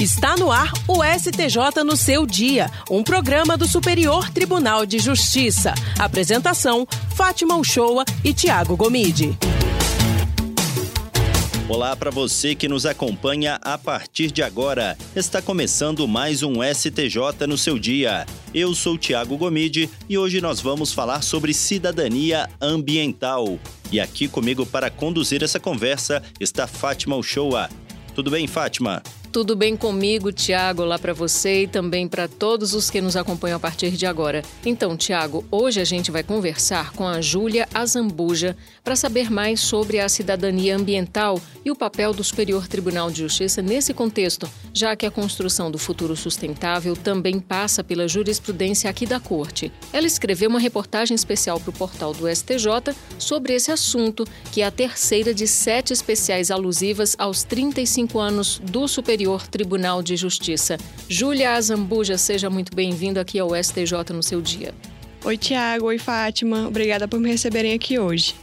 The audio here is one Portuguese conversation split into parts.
Está no ar o STJ no seu dia, um programa do Superior Tribunal de Justiça. Apresentação: Fátima Uchoa e Tiago Gomide. Olá para você que nos acompanha a partir de agora. Está começando mais um STJ no seu dia. Eu sou Tiago Gomide e hoje nós vamos falar sobre cidadania ambiental. E aqui comigo para conduzir essa conversa está Fátima Uchoa. Tudo bem, Fátima? Tudo bem comigo, Tiago, lá para você e também para todos os que nos acompanham a partir de agora. Então, Tiago, hoje a gente vai conversar com a Júlia Azambuja para saber mais sobre a cidadania ambiental e o papel do Superior Tribunal de Justiça nesse contexto, já que a construção do futuro sustentável também passa pela jurisprudência aqui da Corte. Ela escreveu uma reportagem especial para o portal do STJ sobre esse assunto, que é a terceira de sete especiais alusivas aos 35 anos do Superior Superior Tribunal de Justiça. Júlia Azambuja, seja muito bem-vindo aqui ao STJ no seu dia. Oi, Tiago. Oi, Fátima. Obrigada por me receberem aqui hoje.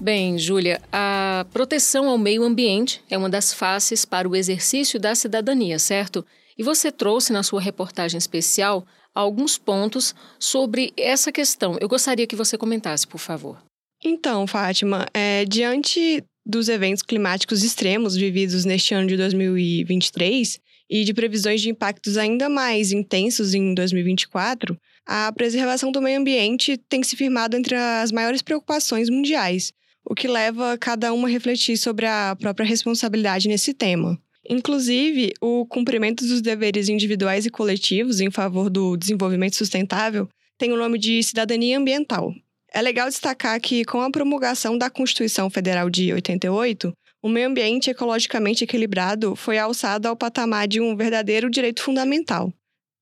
Bem, Júlia, a proteção ao meio ambiente é uma das faces para o exercício da cidadania, certo? E você trouxe na sua reportagem especial alguns pontos sobre essa questão. Eu gostaria que você comentasse, por favor. Então, Fátima, é, diante dos eventos climáticos extremos vividos neste ano de 2023 e de previsões de impactos ainda mais intensos em 2024, a preservação do meio ambiente tem se firmado entre as maiores preocupações mundiais, o que leva cada uma a refletir sobre a própria responsabilidade nesse tema. Inclusive, o cumprimento dos deveres individuais e coletivos em favor do desenvolvimento sustentável tem o nome de cidadania ambiental, é legal destacar que, com a promulgação da Constituição Federal de 88, o meio ambiente ecologicamente equilibrado foi alçado ao patamar de um verdadeiro direito fundamental.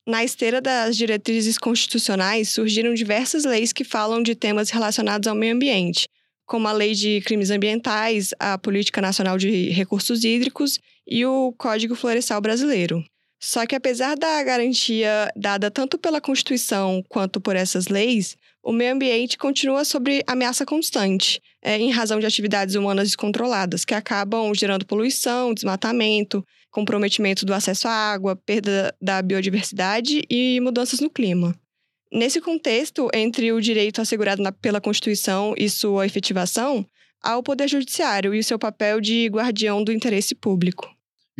Na esteira das diretrizes constitucionais, surgiram diversas leis que falam de temas relacionados ao meio ambiente, como a Lei de Crimes Ambientais, a Política Nacional de Recursos Hídricos e o Código Florestal Brasileiro. Só que, apesar da garantia dada tanto pela Constituição quanto por essas leis, o meio ambiente continua sob ameaça constante, é, em razão de atividades humanas descontroladas, que acabam gerando poluição, desmatamento, comprometimento do acesso à água, perda da biodiversidade e mudanças no clima. Nesse contexto, entre o direito assegurado na, pela Constituição e sua efetivação, há o Poder Judiciário e o seu papel de guardião do interesse público.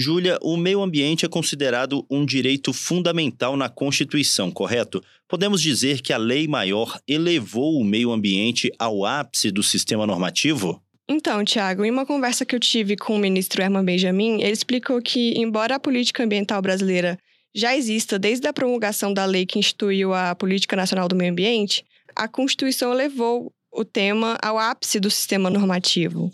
Júlia, o meio ambiente é considerado um direito fundamental na Constituição, correto? Podemos dizer que a lei maior elevou o meio ambiente ao ápice do sistema normativo? Então, Tiago, em uma conversa que eu tive com o ministro Herman Benjamin, ele explicou que, embora a política ambiental brasileira já exista desde a promulgação da lei que instituiu a Política Nacional do Meio Ambiente, a Constituição elevou o tema ao ápice do sistema normativo.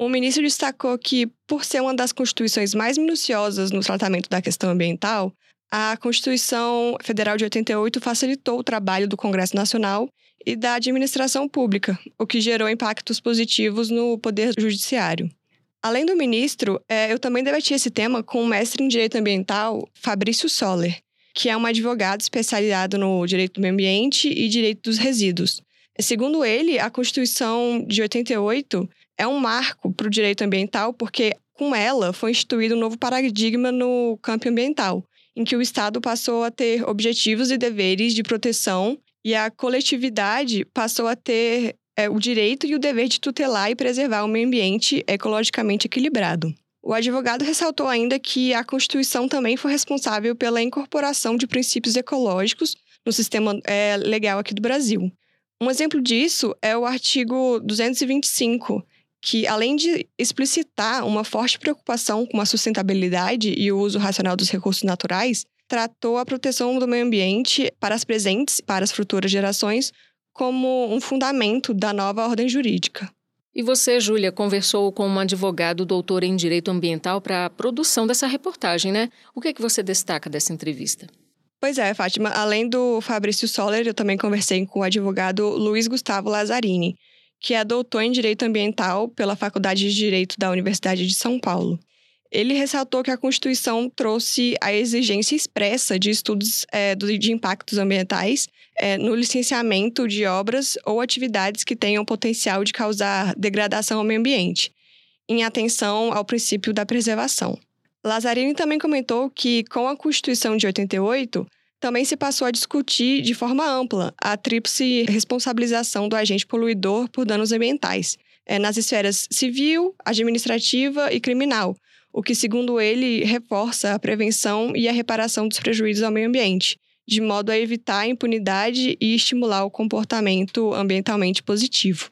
O ministro destacou que, por ser uma das constituições mais minuciosas no tratamento da questão ambiental, a Constituição Federal de 88 facilitou o trabalho do Congresso Nacional e da administração pública, o que gerou impactos positivos no Poder Judiciário. Além do ministro, é, eu também debati esse tema com o mestre em Direito Ambiental, Fabrício Soller, que é um advogado especializado no direito do meio ambiente e direito dos resíduos. Segundo ele, a Constituição de 88 é um marco para o direito ambiental, porque com ela foi instituído um novo paradigma no campo ambiental, em que o Estado passou a ter objetivos e deveres de proteção e a coletividade passou a ter é, o direito e o dever de tutelar e preservar o meio ambiente ecologicamente equilibrado. O advogado ressaltou ainda que a Constituição também foi responsável pela incorporação de princípios ecológicos no sistema é, legal aqui do Brasil. Um exemplo disso é o artigo 225, que, além de explicitar uma forte preocupação com a sustentabilidade e o uso racional dos recursos naturais, tratou a proteção do meio ambiente para as presentes e para as futuras gerações como um fundamento da nova ordem jurídica. E você, Júlia, conversou com um advogado doutor em Direito Ambiental para a produção dessa reportagem, né? O que, é que você destaca dessa entrevista? Pois é, Fátima. Além do Fabrício Soller, eu também conversei com o advogado Luiz Gustavo Lazzarini, que é doutor em Direito Ambiental pela Faculdade de Direito da Universidade de São Paulo. Ele ressaltou que a Constituição trouxe a exigência expressa de estudos é, de impactos ambientais é, no licenciamento de obras ou atividades que tenham potencial de causar degradação ao meio ambiente, em atenção ao princípio da preservação. Lazzarini também comentou que, com a Constituição de 88, também se passou a discutir de forma ampla a tríplice responsabilização do agente poluidor por danos ambientais, é, nas esferas civil, administrativa e criminal, o que, segundo ele, reforça a prevenção e a reparação dos prejuízos ao meio ambiente, de modo a evitar a impunidade e estimular o comportamento ambientalmente positivo.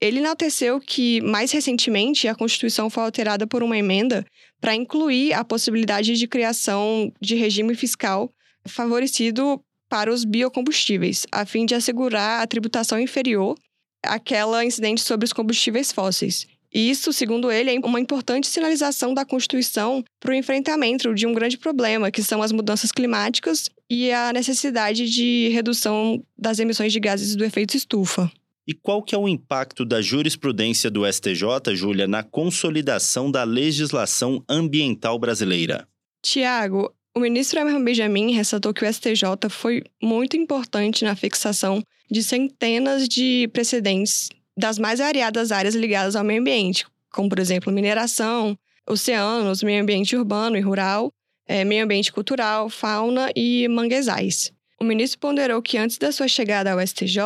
Ele enalteceu que, mais recentemente, a Constituição foi alterada por uma emenda para incluir a possibilidade de criação de regime fiscal favorecido para os biocombustíveis, a fim de assegurar a tributação inferior àquela incidente sobre os combustíveis fósseis. E isso, segundo ele, é uma importante sinalização da Constituição para o enfrentamento de um grande problema, que são as mudanças climáticas e a necessidade de redução das emissões de gases do efeito estufa. E qual que é o impacto da jurisprudência do STJ, Júlia, na consolidação da legislação ambiental brasileira? Tiago, o ministro Emerson Benjamin ressaltou que o STJ foi muito importante na fixação de centenas de precedentes das mais variadas áreas ligadas ao meio ambiente, como, por exemplo, mineração, oceanos, meio ambiente urbano e rural, é, meio ambiente cultural, fauna e manguezais. O ministro ponderou que antes da sua chegada ao STJ,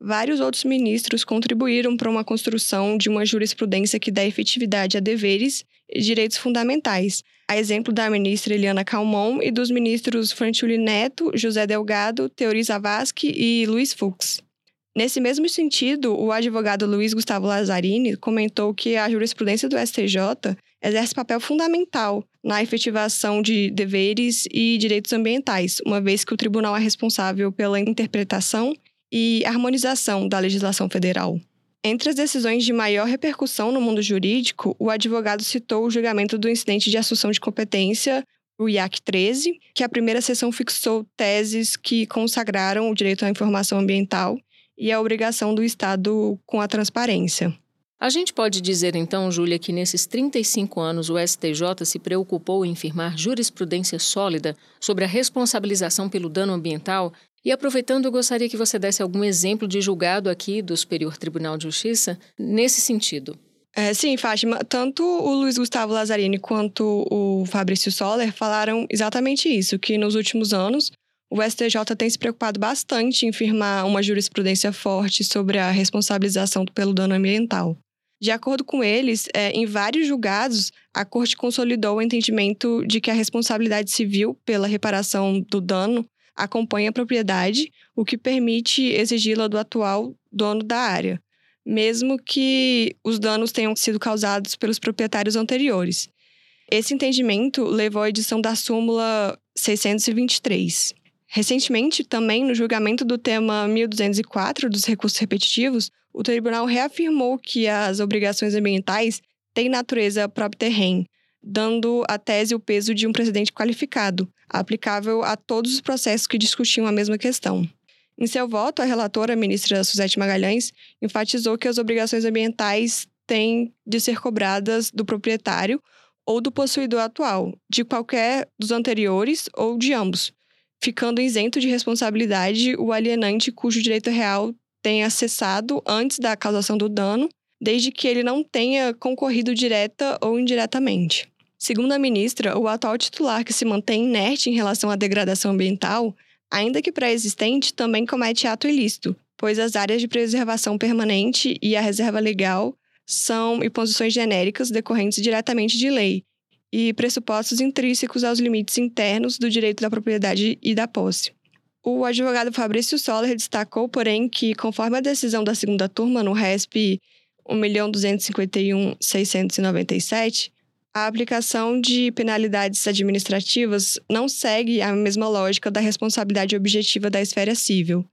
vários outros ministros contribuíram para uma construção de uma jurisprudência que dá efetividade a deveres e direitos fundamentais, a exemplo da ministra Eliana Calmon e dos ministros Frantuli Neto, José Delgado, Teori Zavascki e Luiz Fux. Nesse mesmo sentido, o advogado Luiz Gustavo Lazzarini comentou que a jurisprudência do STJ exerce papel fundamental na efetivação de deveres e direitos ambientais, uma vez que o tribunal é responsável pela interpretação e harmonização da legislação federal. Entre as decisões de maior repercussão no mundo jurídico, o advogado citou o julgamento do incidente de assunção de competência, o IAC 13, que a primeira sessão fixou teses que consagraram o direito à informação ambiental e a obrigação do Estado com a transparência. A gente pode dizer então, Júlia, que nesses 35 anos o STJ se preocupou em firmar jurisprudência sólida sobre a responsabilização pelo dano ambiental e aproveitando, eu gostaria que você desse algum exemplo de julgado aqui do Superior Tribunal de Justiça nesse sentido. É, sim, Fátima. Tanto o Luiz Gustavo Lazzarini quanto o Fabrício Soller falaram exatamente isso, que nos últimos anos o STJ tem se preocupado bastante em firmar uma jurisprudência forte sobre a responsabilização pelo dano ambiental. De acordo com eles, é, em vários julgados, a Corte consolidou o entendimento de que a responsabilidade civil pela reparação do dano acompanha a propriedade, o que permite exigi-la do atual dono da área, mesmo que os danos tenham sido causados pelos proprietários anteriores. Esse entendimento levou à edição da súmula 623. Recentemente, também no julgamento do tema 1204 dos recursos repetitivos, o tribunal reafirmou que as obrigações ambientais têm natureza própria terreno, dando à tese o peso de um precedente qualificado, aplicável a todos os processos que discutiam a mesma questão. Em seu voto, a relatora, a ministra Suzete Magalhães, enfatizou que as obrigações ambientais têm de ser cobradas do proprietário ou do possuidor atual, de qualquer dos anteriores ou de ambos, ficando isento de responsabilidade o alienante cujo direito real tenha cessado antes da causação do dano, desde que ele não tenha concorrido direta ou indiretamente. Segundo a ministra, o atual titular que se mantém inerte em relação à degradação ambiental, ainda que pré-existente, também comete ato ilícito, pois as áreas de preservação permanente e a reserva legal são imposições genéricas decorrentes diretamente de lei e pressupostos intrínsecos aos limites internos do direito da propriedade e da posse. O advogado Fabrício Soller destacou, porém, que, conforme a decisão da segunda turma no RESP 1.251.697, a aplicação de penalidades administrativas não segue a mesma lógica da responsabilidade objetiva da esfera civil.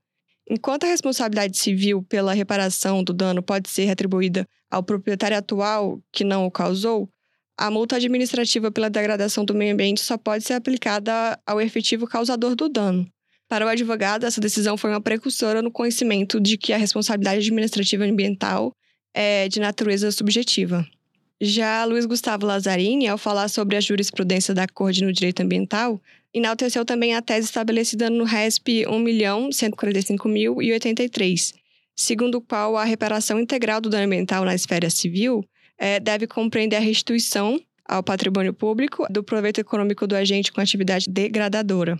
Enquanto a responsabilidade civil pela reparação do dano pode ser atribuída ao proprietário atual que não o causou, a multa administrativa pela degradação do meio ambiente só pode ser aplicada ao efetivo causador do dano. Para o advogado, essa decisão foi uma precursora no conhecimento de que a responsabilidade administrativa ambiental é de natureza subjetiva. Já Luiz Gustavo Lazzarini, ao falar sobre a jurisprudência da Corte no direito ambiental, enalteceu também a tese estabelecida no RESP 1.145.083, segundo o qual a reparação integral do dano ambiental na esfera civil é, deve compreender a restituição, ao patrimônio público do proveito econômico do agente com atividade degradadora.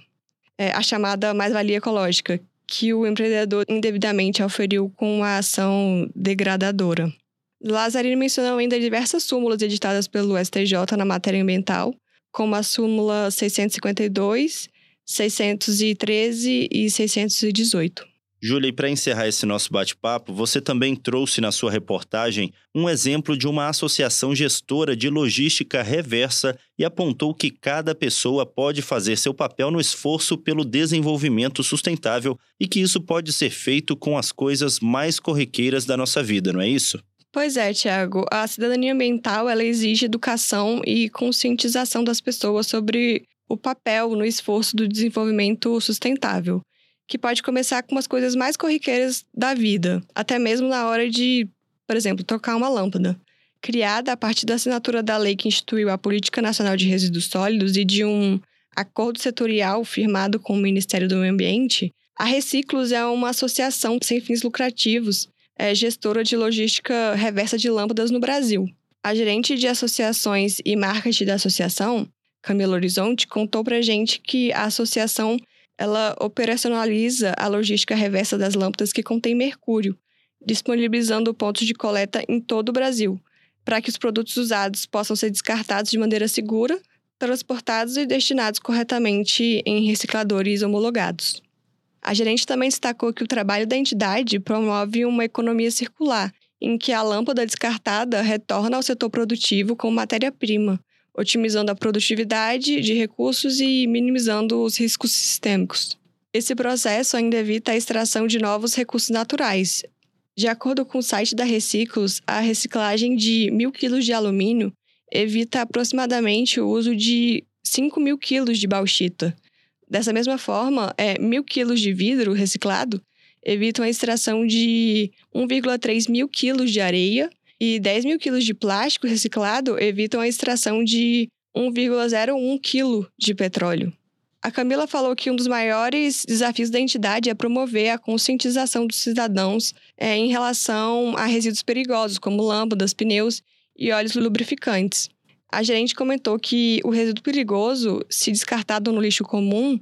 É a chamada mais-valia ecológica, que o empreendedor indevidamente auferiu com uma ação degradadora. Lazarino mencionou ainda diversas súmulas editadas pelo STJ na matéria ambiental, como a súmula 652, 613 e 618. Júlia, e para encerrar esse nosso bate-papo, você também trouxe na sua reportagem um exemplo de uma associação gestora de logística reversa e apontou que cada pessoa pode fazer seu papel no esforço pelo desenvolvimento sustentável e que isso pode ser feito com as coisas mais corriqueiras da nossa vida, não é isso? Pois é, Tiago. A cidadania ambiental ela exige educação e conscientização das pessoas sobre o papel no esforço do desenvolvimento sustentável que pode começar com umas coisas mais corriqueiras da vida, até mesmo na hora de, por exemplo, trocar uma lâmpada. Criada a partir da assinatura da lei que instituiu a Política Nacional de Resíduos Sólidos e de um acordo setorial firmado com o Ministério do Meio Ambiente, a Reciclos é uma associação sem fins lucrativos, é gestora de logística reversa de lâmpadas no Brasil. A gerente de associações e marketing da associação, Camila Horizonte, contou para gente que a associação ela operacionaliza a logística reversa das lâmpadas que contém mercúrio, disponibilizando pontos de coleta em todo o Brasil, para que os produtos usados possam ser descartados de maneira segura, transportados e destinados corretamente em recicladores homologados. A gerente também destacou que o trabalho da entidade promove uma economia circular, em que a lâmpada descartada retorna ao setor produtivo como matéria-prima, otimizando a produtividade de recursos e minimizando os riscos sistêmicos. Esse processo ainda evita a extração de novos recursos naturais. De acordo com o site da Reciclos, a reciclagem de mil quilos de alumínio evita aproximadamente o uso de 5 mil quilos de bauxita. Dessa mesma forma, é, mil quilos de vidro reciclado evitam a extração de 1,3 mil quilos de areia e 10 mil quilos de plástico reciclado evitam a extração de 1,01 quilo de petróleo. A Camila falou que um dos maiores desafios da entidade é promover a conscientização dos cidadãos é, em relação a resíduos perigosos, como lâmpadas, pneus e óleos lubrificantes. A gerente comentou que o resíduo perigoso, se descartado no lixo comum,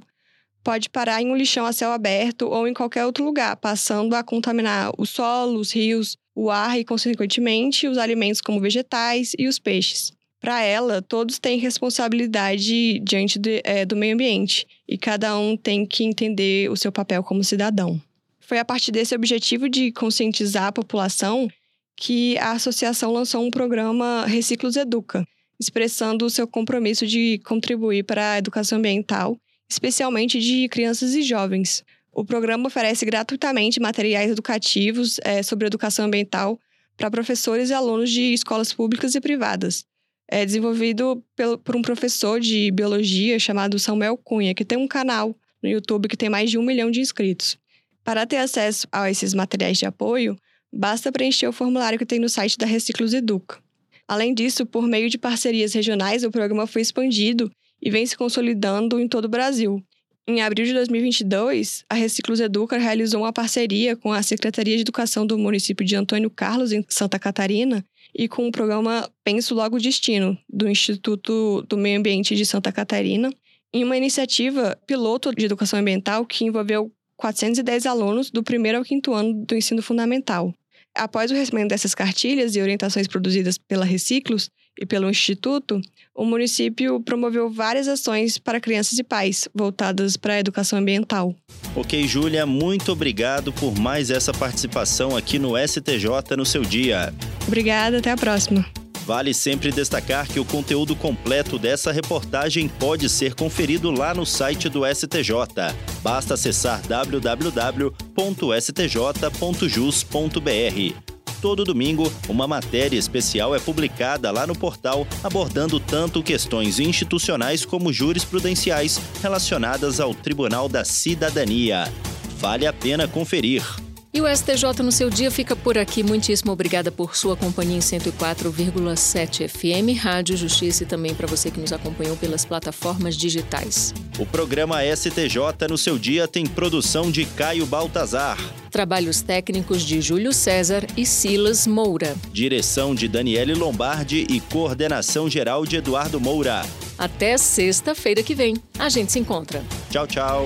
pode parar em um lixão a céu aberto ou em qualquer outro lugar, passando a contaminar o solo, os rios, o ar e, consequentemente, os alimentos como vegetais e os peixes. Para ela, todos têm responsabilidade diante de, é, do meio ambiente e cada um tem que entender o seu papel como cidadão. Foi a partir desse objetivo de conscientizar a população que a associação lançou um programa Reciclos Educa, expressando o seu compromisso de contribuir para a educação ambiental, especialmente de crianças e jovens, o programa oferece gratuitamente materiais educativos é, sobre educação ambiental para professores e alunos de escolas públicas e privadas. É desenvolvido pelo, por um professor de biologia chamado Samuel Cunha, que tem um canal no YouTube que tem mais de um milhão de inscritos. Para ter acesso a esses materiais de apoio, basta preencher o formulário que tem no site da Reciclos Educa. Além disso, por meio de parcerias regionais, o programa foi expandido e vem se consolidando em todo o Brasil, em abril de 2022, a Reciclos Educa realizou uma parceria com a Secretaria de Educação do município de Antônio Carlos, em Santa Catarina, e com o programa Penso Logo Destino, do Instituto do Meio Ambiente de Santa Catarina, em uma iniciativa piloto de educação ambiental que envolveu 410 alunos do primeiro ao quinto ano do ensino fundamental. Após o recebimento dessas cartilhas e orientações produzidas pela Reciclos e pelo Instituto, o município promoveu várias ações para crianças e pais voltadas para a educação ambiental. Ok, Júlia, muito obrigado por mais essa participação aqui no STJ no seu dia. Obrigada, até a próxima. Vale sempre destacar que o conteúdo completo dessa reportagem pode ser conferido lá no site do STJ. Basta acessar www.stj.jus.br. Todo domingo, uma matéria especial é publicada lá no portal, abordando tanto questões institucionais como jurisprudenciais relacionadas ao Tribunal da Cidadania. Vale a pena conferir. E o STJ no seu dia fica por aqui. Muitíssimo obrigada por sua companhia em 104,7 FM, Rádio Justiça e também para você que nos acompanhou pelas plataformas digitais. O programa STJ no seu dia tem produção de Caio Baltazar. Trabalhos técnicos de Júlio César e Silas Moura. Direção de Daniele Lombardi e coordenação geral de Eduardo Moura. Até sexta-feira que vem. A gente se encontra. Tchau, tchau.